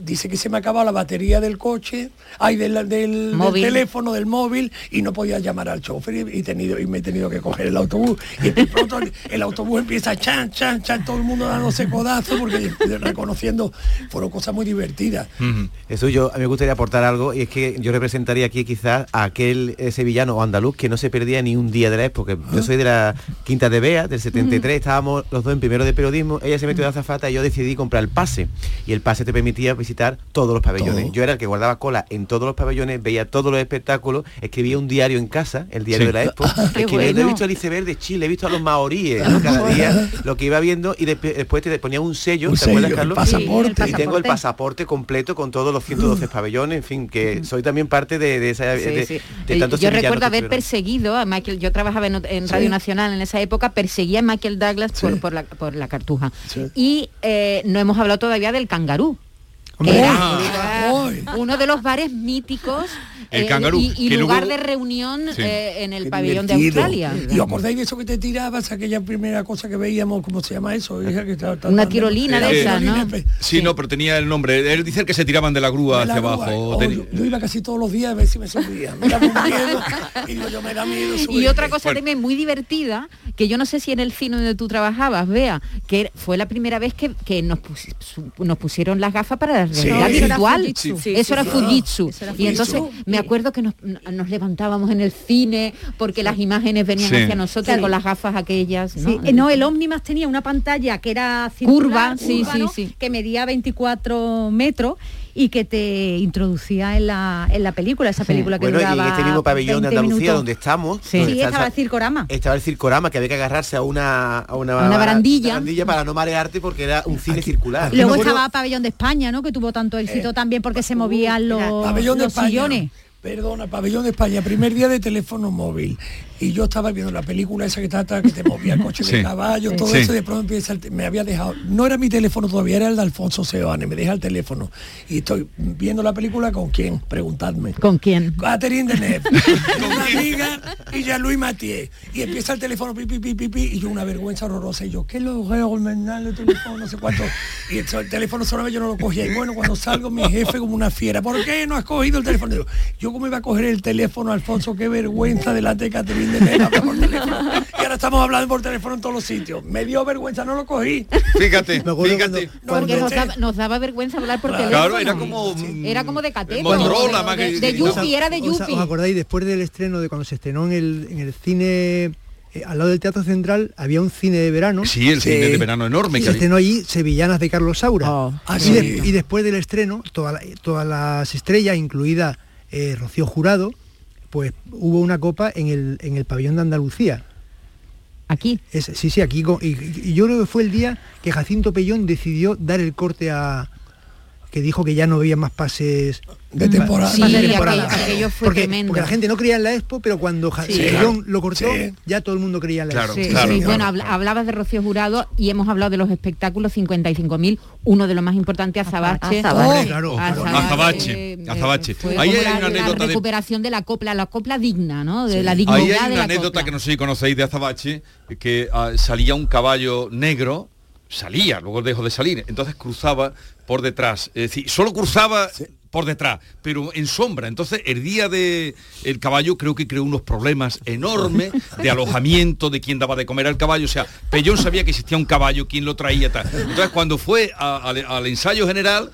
Dice que se me acababa la batería del coche, ay, del, del- teléfono, del móvil, y no podía llamar al chofer y, y tenido, y me he tenido que coger el autobús. Y de pronto el, el autobús empieza chan, chan, chan, todo el mundo dándose codazo porque reconociendo, fueron cosas muy divertidas. Eso yo a mí me gustaría aportar algo y es que yo representaría aquí quizás a aquel eh, sevillano o andaluz que no se perdía ni un día de la época. Yo soy de la Quinta de Bea, del 73, estábamos los dos en primero de periodismo, ella se metió de azafata y yo decidí comprar el pase. Y el pase te permitía visitar todos los pabellones. Todo. Yo era el que guardaba cola en todos los pabellones, veía todos los espectáculos, escribía un diario en casa, el diario Sí. de la Expo, [LAUGHS] Qué escribía, "He bueno. visto el iceberg de Chile, he visto a los maoríes, ¿no? cada día lo que iba viendo y después te ponía un sello, Un ¿te acuerdas, Carlos? pasaporte. Y tengo el pasaporte completo con todos los 112 pabellones, en fin, que soy también parte de, de esa Sí, de, sí. de tantos yo recuerdo haber perseguido a Michael, yo trabajaba en. Radio Nacional en esa época, perseguía a Michael Douglas por, por la, por la cartuja. Y eh, no hemos hablado todavía del cangarú. Era Ah, uno de los bares míticos El eh, Cangarú, y, y que lugar luego- de reunión Sí. eh, en el Qué pabellón de. Australia. ¿Y os acordáis de eso que te tirabas, aquella primera cosa que veíamos, ¿cómo se llama eso? hija, que estaba- Una tirolina de Eh, esas, ¿no? Tirolina, Sí, no, pero tenía el nombre. Él dice que se tiraban de la grúa de la hacia grúa. abajo. Oh, Ten- yo, yo iba casi todos los días a ver si me subía. Me daba miedo. [LAUGHS] y digo, yo me da miedo subir. Y otra cosa Bueno. también muy divertida, que yo no sé si en el cine donde tú trabajabas, vea, que fue la primera vez que, que nos, pus- su- nos pusieron las gafas para la realidad virtual. Eso Sí, era. Fujitsu. Eso era Y entonces me acuerdo que nos, nos levantábamos en el cine porque las imágenes venían Sí. hacia nosotros con las gafas aquellas. ¿no? Sí, eh, no, el Omnimax tenía una pantalla que era Curva, circular, sí, sí, ¿no? sí. que medía 24 metros y que te introducía en la, en la película, esa película que Bueno, y en duraba este mismo pabellón de 20 Andalucía minutos. donde estamos, Sí. donde Sí, está estaba el circorama. estaba el circorama que había que agarrarse a una a una, una barandilla. para no marearte porque era un cine circular. Luego estaba Pabellón de España, ¿no? Que tuvo tanto éxito también porque se movían los, los sillones. Perdona, Pabellón de España, primer día de teléfono móvil. Y yo estaba viendo la película esa que trata que te movía el [LAUGHS] coche Sí. de caballo, todo Sí. eso, y de pronto empieza el me había dejado, no era mi teléfono todavía, era el de Alfonso Seoane, me deja el teléfono. Y estoy viendo la película con quién, preguntadme. ¿Con quién? Catherine Deneuve, con [LAUGHS] una amiga y ya Luis Matié. Y empieza el teléfono, pi, pi, pi, pi, pi, y yo una vergüenza horrorosa. Y yo, ¿qué lo veo? el teléfono, no sé cuánto. Y el, el teléfono sonaba, yo no lo cogía. Y bueno, cuando salgo, mi jefe como una fiera, ¿por qué no has cogido el teléfono? Digo, yo cómo iba a coger el teléfono, Alfonso, qué vergüenza delante de Catherine Por teléfono. Y ahora estamos hablando por teléfono en todos los sitios. Me dio vergüenza, no lo cogí. Fíjate, fíjate. Porque nos daba, nos daba vergüenza hablar por teléfono. Claro, era como... Era como de. Motorola, de- más que- de, de Yupi, era de ¿Os, Yupi. os acordáis después del estreno de cuando se estrenó en el, en el cine eh, al lado del Teatro Central había un cine de verano. Sí, el cine de verano enorme Y que se estrenó allí Sevillanas de Carlos Saura. Ah, y, sí. de- y después del estreno, toda la- todas las estrellas, incluida eh, Rocío Jurado, pues hubo una copa en el, en el pabellón de Andalucía. Aquí. sí, sí, aquí. y, y yo creo que fue el día que Jacinto Pellón decidió dar el corte a que dijo que ya no había más pases De temporada. Sí, de aquello- temporada. aquello fue porque, tremendo. porque la gente no creía en la expo, pero cuando Sí. Lo cortó, Sí. ya todo el mundo creía en la expo. Sí, sí, Bueno, habla- hablabas de Rocío Jurado y hemos hablado de los espectáculos 55.000, uno de los más importantes, Azabache. Azabache. Oh, Claro, Azabache, Azabache, eh, Azabache. Ahí hay la, una la anécdota de recuperación de la copla, la copla digna, ¿no? De la Ahí dignidad hay de una la anécdota copla. que no sé si conocéis de Azabache, que ah, salía un caballo negro, salía, luego dejó de salir, entonces cruzaba por detrás, es decir, solo cruzaba por detrás, pero en sombra. Entonces, el día de el caballo creo que creó unos problemas enormes de alojamiento, de quién daba de comer al caballo. O sea, Pellón sabía que existía un caballo, quién lo traía. Tal. Entonces, cuando fue a- al ensayo general,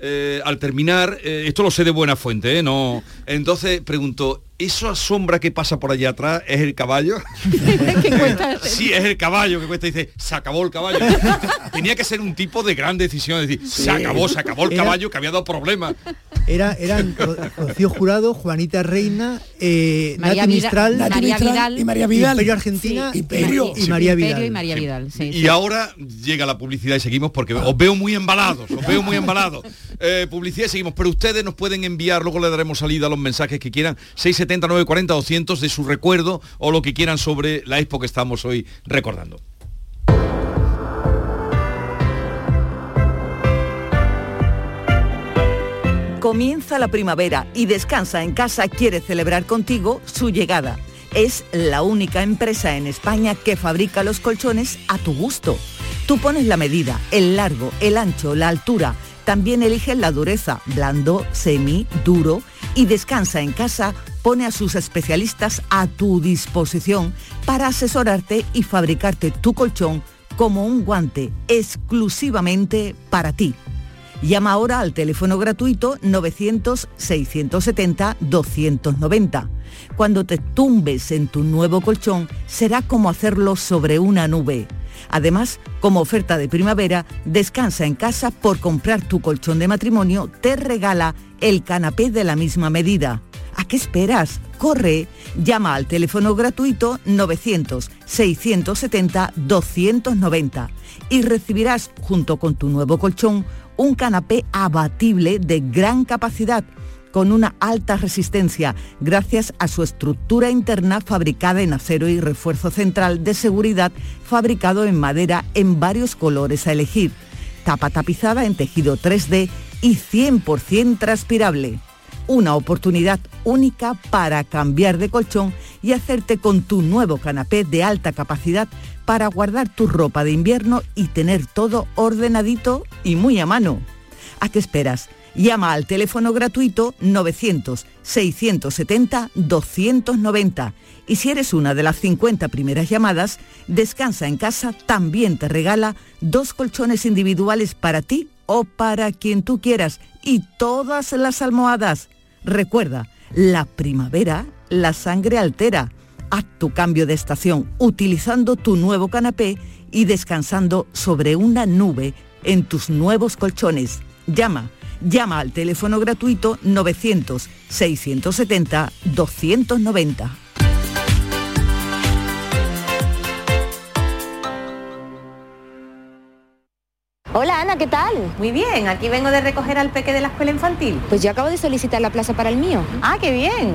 eh, al terminar, eh, esto lo sé de buena fuente, ¿eh? no. Entonces preguntó, ¿esa sombra que pasa por allá atrás es el caballo? [LAUGHS] sí, es el caballo que cuesta. Dice, se acabó el caballo. [LAUGHS] Tenía que ser un tipo de gran decisión, es decir, se acabó, se acabó el Era- caballo que había dado problemas. Era, eran [LAUGHS] Ro- Rocío Jurado, Juanita Reina, eh, María Nati Vida- Mistral, Nati María Mistral Vidal. y María Vidal. Imperio Argentina Sí, y, Imperio. y María Imperio Vidal. y María Vidal, sí, Y sí. ahora llega la publicidad y seguimos porque os veo muy embalados, os veo muy embalados. Eh, publicidad y seguimos, pero ustedes nos pueden enviar, luego le daremos salida a los mensajes que quieran, 670 940 200 de su recuerdo o lo que quieran sobre la expo que estamos hoy recordando. Comienza la primavera y Descansa en casa quiere celebrar contigo su llegada. Es la única empresa en España que fabrica los colchones a tu gusto. Tú pones la medida, el largo, el ancho, la altura. También eliges la dureza, blando, semi, duro. Y Descansa en casa pone a sus especialistas a tu disposición para asesorarte y fabricarte tu colchón como un guante exclusivamente para ti. Llama ahora al teléfono gratuito 900-670-290. Cuando te tumbes en tu nuevo colchón, será como hacerlo sobre una nube. Además, como oferta de primavera, Descansa en casa por comprar tu colchón de matrimonio, te regala el canapé de la misma medida. ¿A qué esperas? Corre, llama al teléfono gratuito 900-670-290 y recibirás junto con tu nuevo colchón un canapé abatible de gran capacidad con una alta resistencia gracias a su estructura interna fabricada en acero y refuerzo central de seguridad fabricado en madera en varios colores a elegir, tapa tapizada en tejido 3D y 100% transpirable. Una oportunidad única para cambiar de colchón y hacerte con tu nuevo canapé de alta capacidad para guardar tu ropa de invierno y tener todo ordenadito y muy a mano. ¿A qué esperas? Llama al teléfono gratuito 900-670-290 y si eres una de las 50 primeras llamadas, Descansa en casa también te regala dos colchones individuales para ti o para quien tú quieras y todas las almohadas. Recuerda, la primavera la sangre altera. Haz tu cambio de estación utilizando tu nuevo canapé y descansando sobre una nube en tus nuevos colchones. Llama, llama al teléfono gratuito 900-670-290. Hola Ana, ¿qué tal? Muy bien, aquí vengo de recoger al peque de la escuela infantil. Pues yo acabo de solicitar la plaza para el mío. Ah, qué bien.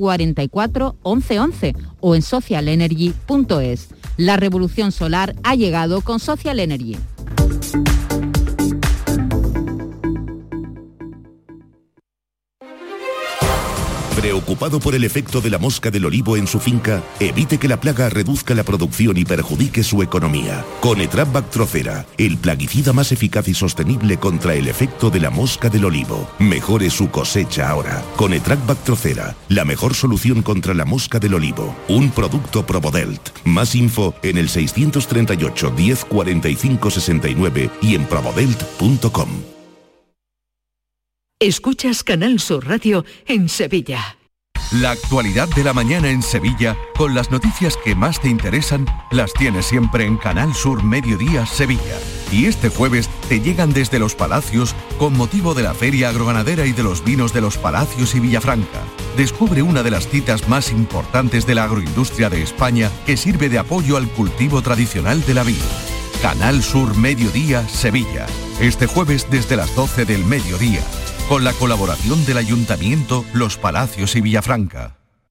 44 11 11 o en socialenergy.es. La revolución solar ha llegado con Social Energy. Preocupado por el efecto de la mosca del olivo en su finca, evite que la plaga reduzca la producción y perjudique su economía. Con Etrap Bactrocera, el plaguicida más eficaz y sostenible contra el efecto de la mosca del olivo. Mejore su cosecha ahora. Con Etrap Bactrocera, la mejor solución contra la mosca del olivo. Un producto Probodelt. Más info en el 638 10 45 69 y en probodelt.com. Escuchas Canal Sur Radio en Sevilla. La actualidad de la mañana en Sevilla, con las noticias que más te interesan, las tienes siempre en Canal Sur Mediodía Sevilla. Y este jueves te llegan desde Los Palacios con motivo de la Feria Agroganadera y de los vinos de Los Palacios y Villafranca. Descubre una de las citas más importantes de la agroindustria de España que sirve de apoyo al cultivo tradicional de la vid. Canal Sur Mediodía Sevilla. Este jueves desde las 12 del mediodía con la colaboración del Ayuntamiento, Los Palacios y Villafranca.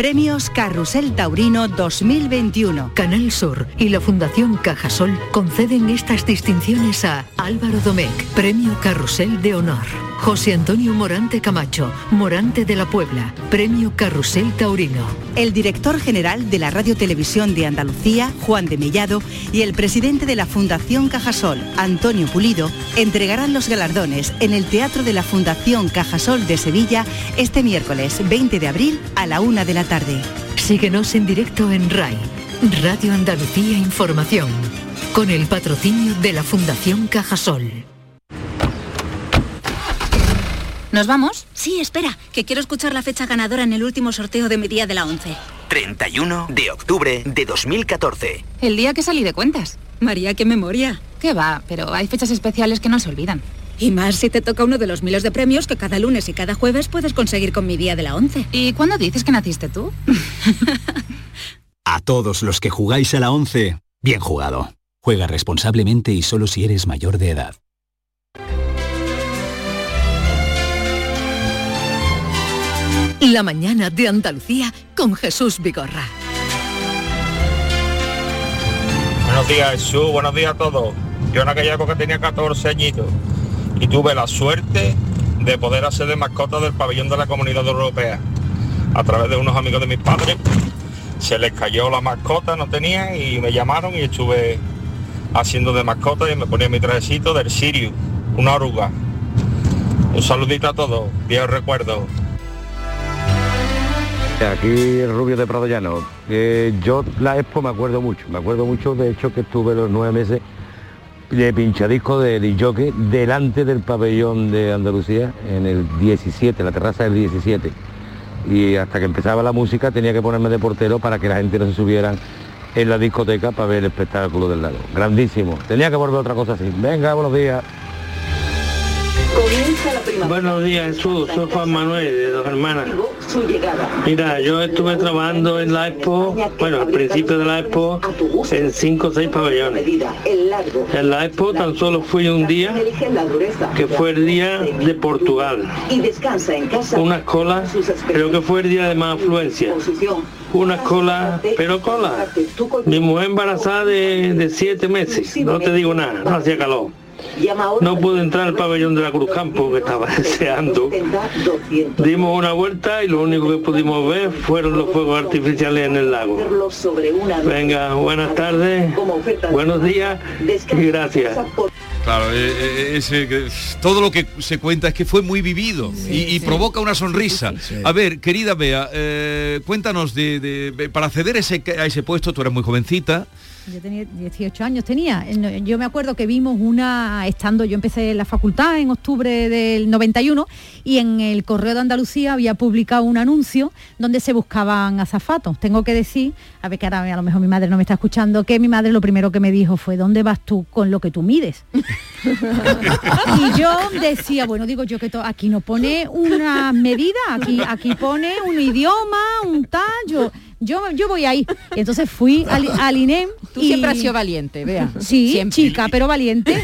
Premios Carrusel Taurino 2021. Canal Sur y la Fundación Cajasol conceden estas distinciones a Álvaro Domecq, Premio Carrusel de Honor. José Antonio Morante Camacho, Morante de la Puebla, Premio Carrusel Taurino. El director general de la Radio Televisión de Andalucía, Juan de Mellado, y el presidente de la Fundación Cajasol, Antonio Pulido, entregarán los galardones en el Teatro de la Fundación Cajasol de Sevilla este miércoles 20 de abril a la una de la tarde. Síguenos en directo en RAI, Radio Andalucía Información, con el patrocinio de la Fundación Cajasol. ¿Nos vamos? Sí, espera, que quiero escuchar la fecha ganadora en el último sorteo de mi día de la 11. 31 de octubre de 2014. El día que salí de cuentas. María, qué memoria. ¿Qué va? Pero hay fechas especiales que no se olvidan. Y más si te toca uno de los miles de premios que cada lunes y cada jueves puedes conseguir con mi día de la 11. ¿Y cuándo dices que naciste tú? [LAUGHS] A todos los que jugáis a la 11, bien jugado. Juega responsablemente y solo si eres mayor de edad. La mañana de Andalucía con Jesús Vigorra. Buenos días, Jesús. Buenos días a todos. Yo en aquella época tenía 14 añitos y tuve la suerte de poder hacer de mascota del pabellón de la Comunidad Europea. A través de unos amigos de mis padres, se les cayó la mascota, no tenían, y me llamaron y estuve haciendo de mascota y me ponía mi trajecito del Sirius, una oruga. Un saludito a todos, bien recuerdo. Aquí Rubio de Prado Llano. Yo la Expo me acuerdo mucho, me acuerdo mucho de hecho que estuve los nueve meses de pinchadisco de disjockey delante del pabellón de Andalucía en el 17, la terraza del 17. Y hasta que empezaba la música tenía que ponerme de portero para que la gente no se subieran en la discoteca para ver el espectáculo del lado. Grandísimo. Tenía que volver otra cosa así. Venga, buenos días. Buenos días Jesús, soy Juan Manuel de Dos Hermanas. Mira, yo estuve trabajando en la Expo, bueno, al principio de la Expo, en cinco o seis pabellones. En la Expo tan solo fui un día, que fue el día de Portugal. Unas colas, creo que fue el día de más afluencia. Unas colas, pero cola. Mi mujer embarazada de, de siete meses, no te digo nada, no hacía calor. No pude entrar al pabellón de la Cruz Campo que estaba [LAUGHS] deseando. Dimos una vuelta y lo único que pudimos ver fueron los fuegos artificiales en el lago. Venga, buenas tardes, buenos días y gracias. Claro, eh, eh, ese todo lo que se cuenta es que fue muy vivido y, y provoca una sonrisa. A ver, querida Bea, eh, cuéntanos de, de- para acceder a ese, a ese puesto, tú eras muy jovencita. Yo tenía 18 años, tenía. Yo me acuerdo que vimos una, estando, yo empecé la facultad en octubre del 91 y en el Correo de Andalucía había publicado un anuncio donde se buscaban azafatos. Tengo que decir, a ver que ahora a lo mejor mi madre no me está escuchando, que mi madre lo primero que me dijo fue, ¿dónde vas tú con lo que tú mides? [LAUGHS] y yo decía, bueno, digo yo que aquí no pone una medida, aquí, aquí pone un idioma, un tal, yo, yo, voy ahí. Y entonces fui al, al INEM. Tú siempre has sido valiente, Bea. Sí, Siempre. chica, pero valiente.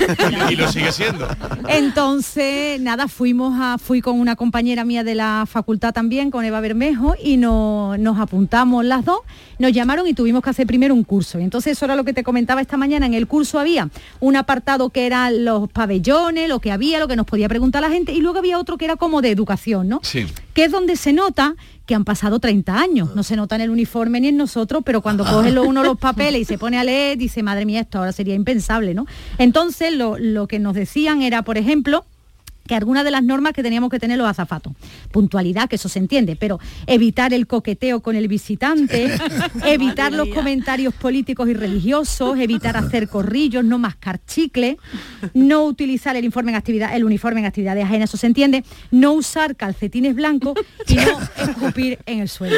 Y lo sigue siendo. Entonces, nada, fuimos a, fui con una compañera mía de la facultad también, con Eva Bermejo, y no- nos apuntamos las dos, nos llamaron y tuvimos que hacer primero un curso. Y entonces eso era lo que te comentaba esta mañana. En el curso había un apartado que era los pabellones, lo que había, lo que nos podía preguntar la gente, y luego había otro que era como de educación, ¿no? Sí. que es donde se nota que han pasado 30 años. No se nota en el uniforme ni en nosotros, pero cuando coge lo- uno los papeles y se pone a leer, dice, madre mía, esto ahora sería impensable, ¿no? Entonces, lo, lo que nos decían era, por ejemplo, que algunas de las normas que teníamos que tener los azafatos. Puntualidad, que eso se entiende, pero evitar el coqueteo con el visitante, [LAUGHS] evitar los comentarios políticos y religiosos, evitar hacer corrillos, no mascar chicle, no utilizar el informe en actividad, el uniforme en actividades ajenas, eso se entiende, no usar calcetines blancos y no escupir en el suelo.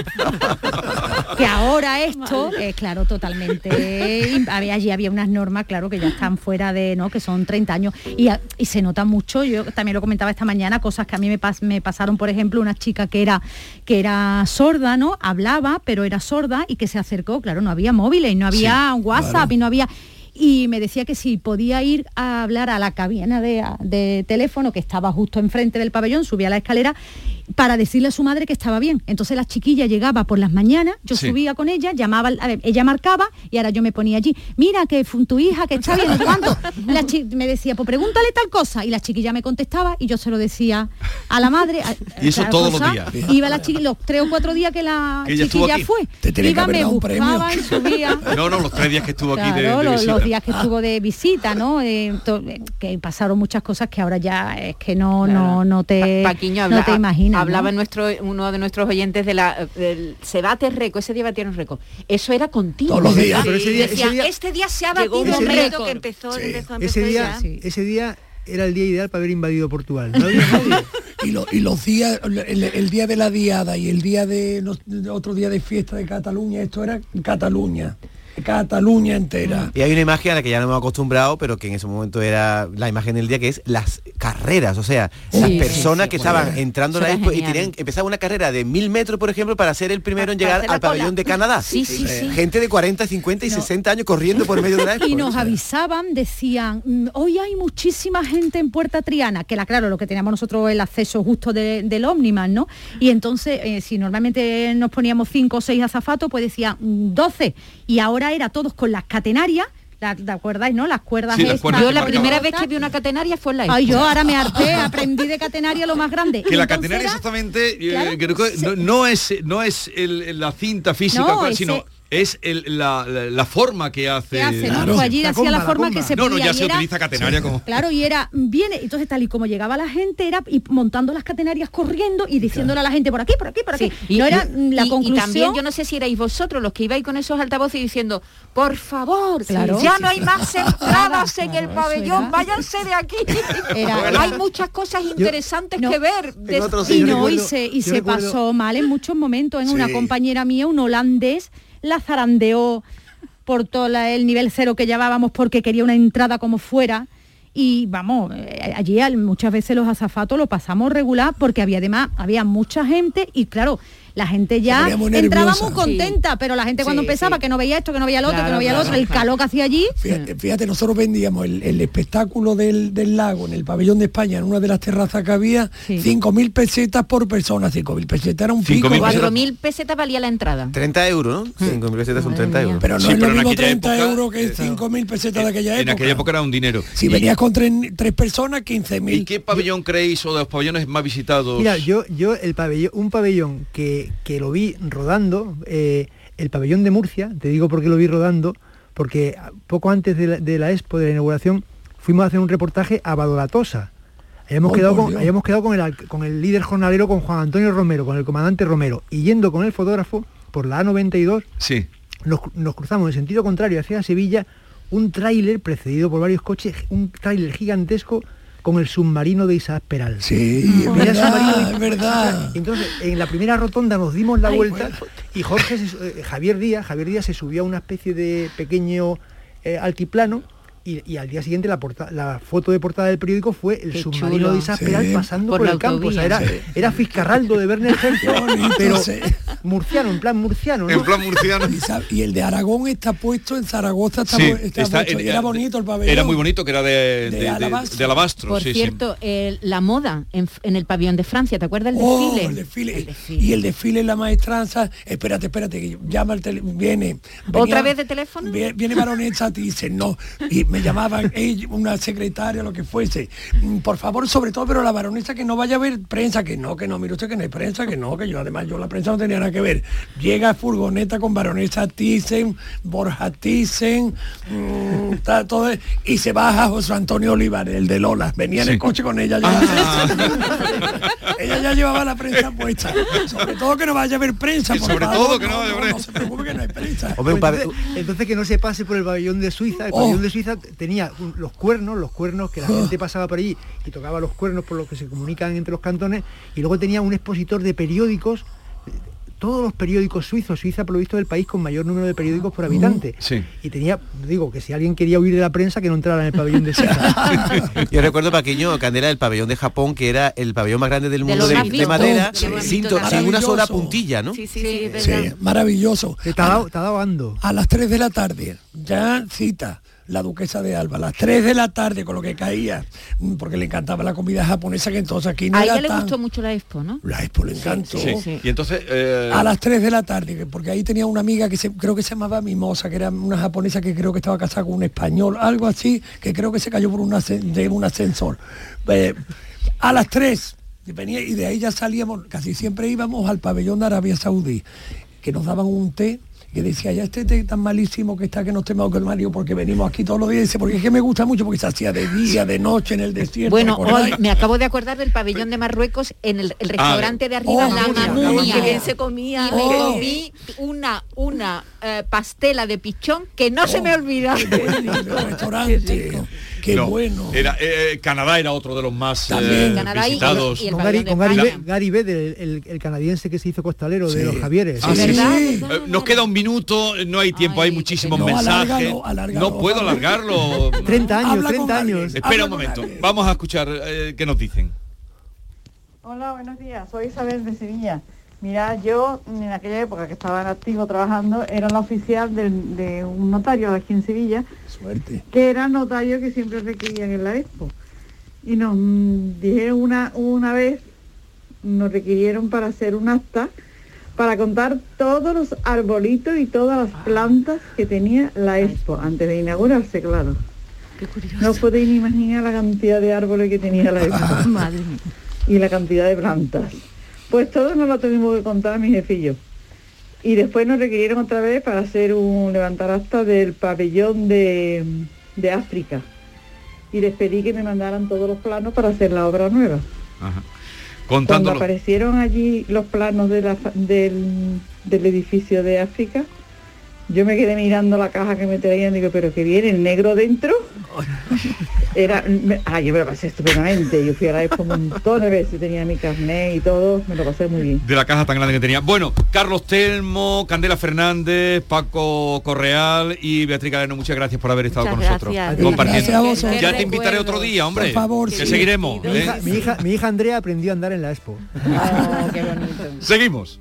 que ahora esto es claro totalmente había allí había unas normas claro que ya están fuera de no que son 30 años y, y se nota mucho yo también lo comentaba esta mañana cosas que a mí me, pas- me pasaron por ejemplo una chica que era que era sorda no hablaba pero era sorda y que se acercó claro no había móviles no había WhatsApp claro. y no había y me decía que si podía ir a hablar a la cabina de, de teléfono que estaba justo enfrente del pabellón, subía la escalera para decirle a su madre que estaba bien. Entonces la chiquilla llegaba por las mañanas, yo Sí. subía con ella, llamaba, al- a ver, ella marcaba y ahora yo me ponía allí, mira que fue tu hija, que está bien, cuánto. La me decía, pues pregúntale tal cosa y la chiquilla me contestaba y yo se lo decía a la madre. a- Y eso todos los días. Iba la chiquilla, los tres o cuatro días que la Que ella estuvo chiquilla aquí. fue. Te Iba, me buscaba y subía. No, no, los tres días que estuvo aquí de, Claro, de los, visita. los días que estuvo de visita, ¿no? Eh, to- eh, que pasaron muchas cosas que ahora ya es que no, no, no te, Paquiño no te imaginas. Hablaba ¿no? nuestro uno de nuestros oyentes de la del se bate récord, ese día batieron récord. Eso era continuo. Todos los días. ese día- Decía, ese día- este día se ha batido un récord. que empezó, empezó, empezó ese día, ya. ese día era el día ideal para haber invadido Portugal. No había [LAUGHS] nadie. y, lo- y los días, el, el día de la diada y el día de otro día de fiesta de Cataluña, esto era Cataluña, Cataluña entera. Y hay una imagen a la que ya no hemos acostumbrado, pero que en ese momento era la imagen del día, que es las carreras, o sea, las personas sí, que estaban entrando a la expo y tenían empezaba una carrera de mil metros, por ejemplo, para ser el primero en llegar la al pabellón de Canadá. Sí, sí, sí. Gente de 40, 50 y 60 años corriendo por medio de la [LAUGHS] expo. Y nos avisaban, decían, "Mm, hoy hay muchísima gente en Puerta Triana, que era claro, lo que teníamos nosotros el acceso justo de- del Omniman, ¿no? Y entonces, eh, si normalmente nos poníamos cinco o seis azafatos, pues decían mm, 12. Y ahora era todos con las catenarias, la- ¿te acuerdas, no? Las cuerdas Sí, las estas. cuerdas Yo la primera vez que vi una catenaria fue en la Ay, yo ahora me harté, [LAUGHS] aprendí de catenaria lo más grande. Que Y la catenaria era- exactamente eh, Claro, creo que no, no es no es el- la cinta física, No, cual, ese- sino es el- la, la- la forma que hace. ¿Qué hace, no? Pues allí hacía la forma que se No, no, ya se era- utiliza catenaria como. Claro, y era, viene, entonces tal y como llegaba la gente, era y montando las catenarias corriendo y diciéndole a la gente por aquí, por aquí, por aquí. Y, no era y- la y- conclusión. y también yo no sé si erais vosotros los que ibais con esos altavoces diciendo, por favor, Claro. ya no hay más [LAUGHS] entradas en el pabellón, váyanse de aquí. [LAUGHS] Era- hay muchas cosas interesantes que ver. de- y no, y se, y se recuerdo- pasó mal en muchos momentos. En una Sí. compañera mía, un holandés, la zarandeó por todo el nivel cero que llevábamos porque quería una entrada como fuera. y vamos, eh, allí al- muchas veces los azafatos lo pasamos regular porque había además, había mucha gente y claro, la gente ya entraba muy contenta, pero la gente cuando Sí, empezaba sí. que no veía esto, que no veía el otro, que no veía el claro, otro, el calor que hacía allí. Fíjate, fíjate, nosotros vendíamos el, el espectáculo del, del lago en el pabellón de España, en una de las terrazas que había, 5.000 pesetas por persona, 5.000 pesetas era un pico. 4.000 pesetas valía la entrada. 30 euros, ¿no? 5.000 pesetas son 30 euros. Pero no Sí, es pero lo en mismo aquella 30 época, euros que 5.000 pesetas de aquella En época. aquella época era un dinero. Si Y- venías con tres, tres personas, 15.000. ¿Y qué pabellón creéis o de los pabellones más visitados? Mira, yo, yo el pabellón, un pabellón que, que lo vi rodando, eh, el pabellón de Murcia, te digo por qué lo vi rodando, porque poco antes de la, de la expo, de la inauguración, fuimos a hacer un reportaje a Badolatosa. Habíamos, Oh, quedado con, habíamos quedado con el, con el líder jornalero, con Juan Antonio Romero, con el comandante Romero, y yendo con el fotógrafo por la A92, Sí. nos, nos cruzamos en sentido contrario hacia Sevilla, un tráiler precedido por varios coches, un tráiler gigantesco con el submarino de Isaac Peral. Sí, es verdad, es. Entonces, en la primera rotonda nos dimos la Ay, vuelta y Jorge, se eh, Javier Díaz, Javier Díaz se subió a una especie de pequeño eh, altiplano y, y al día siguiente la, porta- la foto de portada del periódico fue el Qué submarino chulo. de Isaac Sí. Peral pasando Por el campo. O sea, era, Sí. era Fiscarraldo de Werner Herzog, pero sí. murciano, en plan murciano. ¿no? En plan murciano. Y, y el de Aragón está puesto en Zaragoza, está, Sí, pu- está está- puesto, y era bonito el pabellón. Era muy bonito, que era de, De de- de- alabastro. de alabastro, Por sí, sí. cierto, eh, la moda en, en el pabellón de Francia, ¿te acuerdas el Oh, desfile? el desfile. Y el desfile en la maestranza, espérate, espérate, que llama el tele, viene. ¿Otra vez de teléfono? Viene, viene baronesa, te dice no. Y me llamaban [LAUGHS] ella, una secretaria, lo que fuese. Mm, Por favor, sobre todo, pero la baronesa que no vaya a ver prensa, que no, que no, mire usted que no hay prensa, que no, que yo además yo la prensa no tenía nada que ver. Llega furgoneta con baronesa Thyssen, Borja Thyssen, mm, está todo, y se baja José Antonio Olivares, el de Lola. Venía en el coche con ella ya. [LAUGHS] ella ya llevaba la prensa puesta. Sobre todo que no vaya a haber prensa. Por sobre favor, todo que no no, vaya a no, haber- no se preocupe que no hay prensa. Pues entonces, entonces que no se pase por el pabellón de Suiza. El Oh. pabellón de Suiza tenía un- los cuernos, los cuernos que la gente pasaba por allí y tocaba los cuernos por los que se comunican entre los cantones. Y luego tenía un expositor de periódicos, todos los periódicos suizos. Suiza, por lo visto, es el país con mayor número de periódicos por habitante. Sí. Y tenía, digo, que si alguien quería huir de la prensa, que no entrara en el pabellón de Suiza. [LAUGHS] Yo recuerdo pequeño Candela el pabellón de Japón, que era el pabellón más grande del mundo de, madera, sin, una sola puntilla, ¿no? Sí, sí, sí, maravilloso. Te ha dado ando. A las 3 de la tarde, ya cita la duquesa de Alba, a las 3 de la tarde con lo que caía, mm, porque le encantaba la comida japonesa, que entonces aquí no a era ella le tan- gustó mucho la expo, ¿no? La expo le encantó. Sí. Y entonces... eh, A las 3 de la tarde, que- porque ahí tenía una amiga que se, creo que se llamaba Mimosa, que era una japonesa que creo que estaba casada con un español, algo así, que creo que se cayó por un, ascen- de un ascensor. Eh, a las 3, y venía, y de ahí ya salíamos, casi siempre íbamos al pabellón de Arabia Saudí, que nos daban un té que decía, ya este té tan malísimo que está que nos tenemos que Mario porque venimos aquí todos los días, dice, porque es que me gusta mucho porque se hacía de día, de noche en el desierto. Bueno, hoy me acabo de acordar del pabellón de Marruecos en el, el restaurante de arriba, Oh, la Mamunia. Que bien se comía. Y me Oh. comí una, una eh, pastela de pichón que no se me olvida. el restaurante. Qué [LAUGHS] no, bueno. Era, eh, Canadá era otro de los más También. eh, Canadá y- visitados. y el Con Gary, con Gary, España. Be- Gary Bed, el, el- el canadiense que se hizo costalero de los Javieres. Ah, sí, ¿Verdad? sí. ¿Verdad? Eh, nos queda un minuto, no hay tiempo, hay muchísimos No, mensajes. alárgalo, alárgalo. no puedo alargarlo. 30 años, Habla con 30 alguien. años. Espera un momento, vamos a escuchar eh, qué nos dicen. Hola, buenos días. Soy Isabel de Sevilla. Mira, yo en aquella época que estaba en activo trabajando, era la oficial de, un notario aquí en Sevilla, Suerte. que era el notario que siempre requerían en la expo. Y nos mm, dijeron una, una vez, nos requirieron para hacer un acta, para contar todos los arbolitos y todas las plantas que tenía la expo, antes de inaugurarse, claro. No os podéis ni imaginar la cantidad de árboles que tenía la [LAUGHS] expo. Madre mía. y la cantidad de plantas. Pues todo nos lo tuvimos que contar mi jefe y yo. Y después nos requirieron otra vez para hacer un levantar acta del pabellón de, de África. Y les pedí que me mandaran todos los planos para hacer la obra nueva. Ajá. Cuando aparecieron allí los planos de la fa- del, del edificio de África, Yo me quedé mirando la caja que me traían, digo, pero que viene el negro dentro. [LAUGHS] Era, me- ah, yo me lo pasé estupendamente. Yo fui a la expo un montón de veces, tenía mi carnet y todo, me lo pasé muy bien. de la caja tan grande que tenía. Bueno, Carlos Telmo, Candela Fernández, Paco Correal y Beatriz Galeno, muchas gracias por haber estado Muchas con nosotros. gracias. Compartiendo. Gracias a vosotros. Ya te Qué invitaré otro día, hombre. Por favor, que sí. seguiremos. Mi ¿eh? hija, mi, hija, mi hija Andrea aprendió a andar en la expo. [LAUGHS] Seguimos.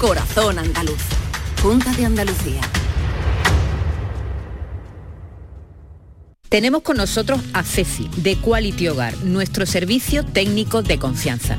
Corazón Andaluz. Junta de Andalucía. Tenemos con nosotros a Ceci, de Quality Hogar, nuestro servicio técnico de confianza.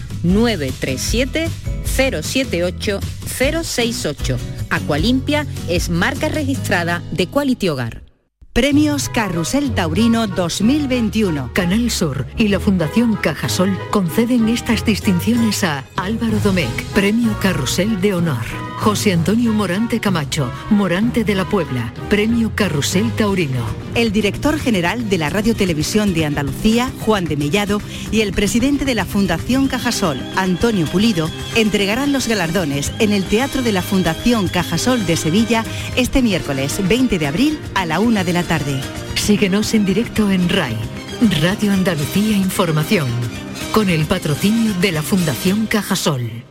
937 078 068. Aqualimpia es marca registrada de Quality Hogar. Premios Carrusel Taurino 2021. Canal Sur y la Fundación Cajasol conceden estas distinciones a Álvaro Domecq, Premio Carrusel de Honor. José Antonio Morante Camacho, Morante de la Puebla, Premio Carrusel Taurino. El director general de la Radio Televisión de Andalucía, Juan de Mellado, y el presidente de la Fundación Cajasol, Antonio Pulido, entregarán los galardones en el Teatro de la Fundación Cajasol de Sevilla este miércoles 20 de abril a la una de la tarde. Síguenos en directo en RAI, Radio Andalucía Información, con el patrocinio de la Fundación Cajasol.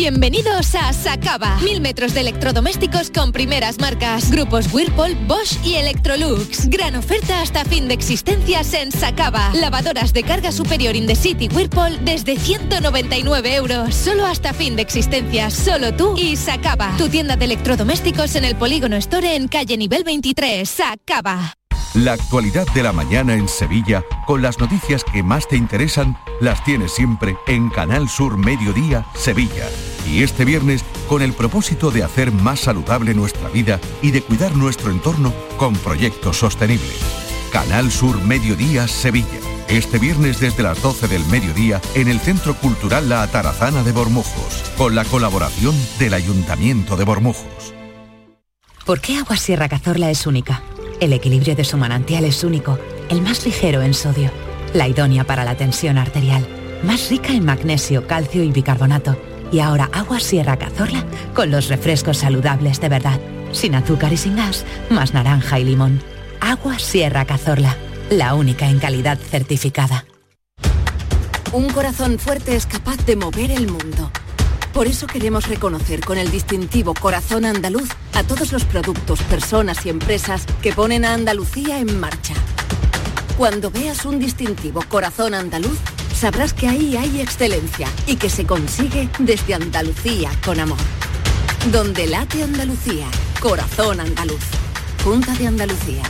Bienvenidos a Sacaba. Mil metros de electrodomésticos con primeras marcas. Grupos Whirlpool, Bosch y Electrolux. Gran oferta hasta fin de existencias en Sacaba. Lavadoras de carga superior in the city Whirlpool desde 199 euros. Solo hasta fin de existencias. Solo tú y Sacaba. Tu tienda de electrodomésticos en el Polígono Store en calle nivel 23. Sacaba. La actualidad de la mañana en Sevilla, con las noticias que más te interesan, las tienes siempre en Canal Sur Mediodía, Sevilla. Y este viernes, con el propósito de hacer más saludable nuestra vida y de cuidar nuestro entorno con proyectos sostenibles. Canal Sur Mediodía, Sevilla. Este viernes desde las 12 del mediodía en el Centro Cultural La Atarazana de Bormujos, con la colaboración del Ayuntamiento de Bormujos. ¿Por qué Agua Sierra Cazorla es única? El equilibrio de su manantial es único, el más ligero en sodio, la idónea para la tensión arterial, más rica en magnesio, calcio y bicarbonato. Y ahora agua Sierra Cazorla con los refrescos saludables de verdad, sin azúcar y sin gas, más naranja y limón. Agua Sierra Cazorla, la única en calidad certificada. Un corazón fuerte es capaz de mover el mundo. Por eso queremos reconocer con el distintivo Corazón Andaluz a todos los productos, personas y empresas que ponen a Andalucía en marcha. Cuando veas un distintivo Corazón Andaluz, sabrás que ahí hay excelencia y que se consigue desde Andalucía con amor. Donde late Andalucía, Corazón Andaluz. Junta de Andalucía.